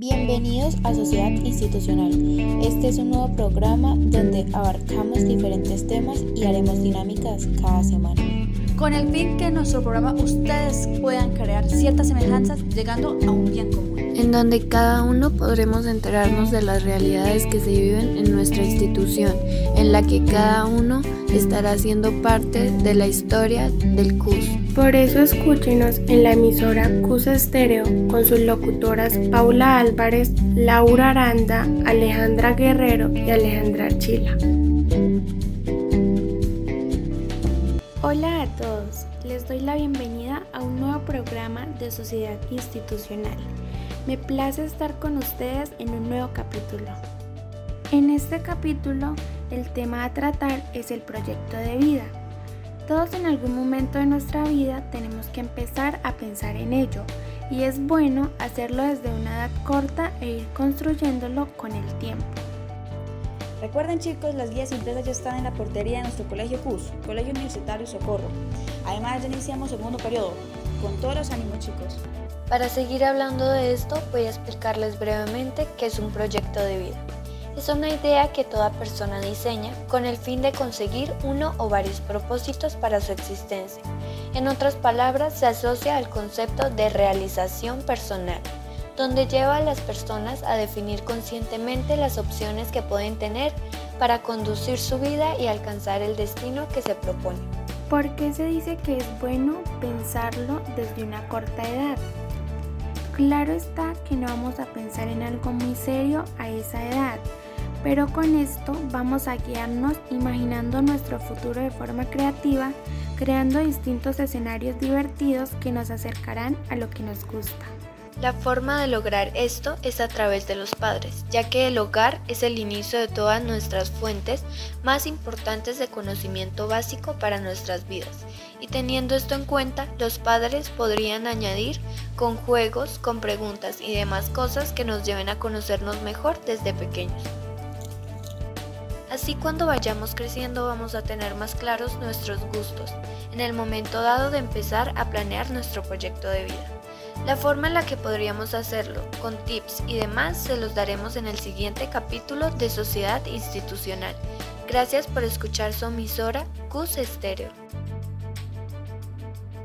Bienvenidos a Sociedad Institucional. Este es un nuevo programa donde abarcamos diferentes temas y haremos dinámicas cada semana. Con el fin que en nuestro programa ustedes puedan crear ciertas semejanzas llegando a un bien común. En donde cada uno podremos enterarnos de las realidades que se viven en nuestra institución, en la que cada uno estará siendo parte de la historia del CUS. Por eso escúchenos en la emisora CUS Estéreo con sus locutoras Paula Álvarez, Laura Aranda, Alejandra Guerrero y Alejandra Chila. Hola a todos, les doy la bienvenida a un nuevo programa de Sociedad Institucional. Me place estar con ustedes en un nuevo capítulo. En este capítulo, el tema a tratar es el proyecto de vida. Todos en algún momento de nuestra vida tenemos que empezar a pensar en ello y es bueno hacerlo desde una edad corta e ir construyéndolo con el tiempo. Recuerden chicos, las guías impresas ya están en la portería de nuestro colegio CUS, Colegio Universitario Socorro. Además ya iniciamos segundo periodo, con todos los ánimos chicos. Para seguir hablando de esto, voy a explicarles brevemente qué es un proyecto de vida. Es una idea que toda persona diseña con el fin de conseguir uno o varios propósitos para su existencia. En otras palabras, se asocia al concepto de realización personal, donde lleva a las personas a definir conscientemente las opciones que pueden tener para conducir su vida y alcanzar el destino que se propone. ¿Por qué se dice que es bueno pensarlo desde una corta edad? Claro está que no vamos a pensar en algo muy serio a esa edad, pero con esto vamos a guiarnos imaginando nuestro futuro de forma creativa, creando distintos escenarios divertidos que nos acercarán a lo que nos gusta. La forma de lograr esto es a través de los padres, ya que el hogar es el inicio de todas nuestras fuentes más importantes de conocimiento básico para nuestras vidas. Y teniendo esto en cuenta, los padres podrían añadir con juegos, con preguntas y demás cosas que nos lleven a conocernos mejor desde pequeños. Así cuando vayamos creciendo vamos a tener más claros nuestros gustos, en el momento dado de empezar a planear nuestro proyecto de vida. La forma en la que podríamos hacerlo, con tips y demás, se los daremos en el siguiente capítulo de Sociedad Institucional. Gracias por escuchar su emisora CUS Estéreo.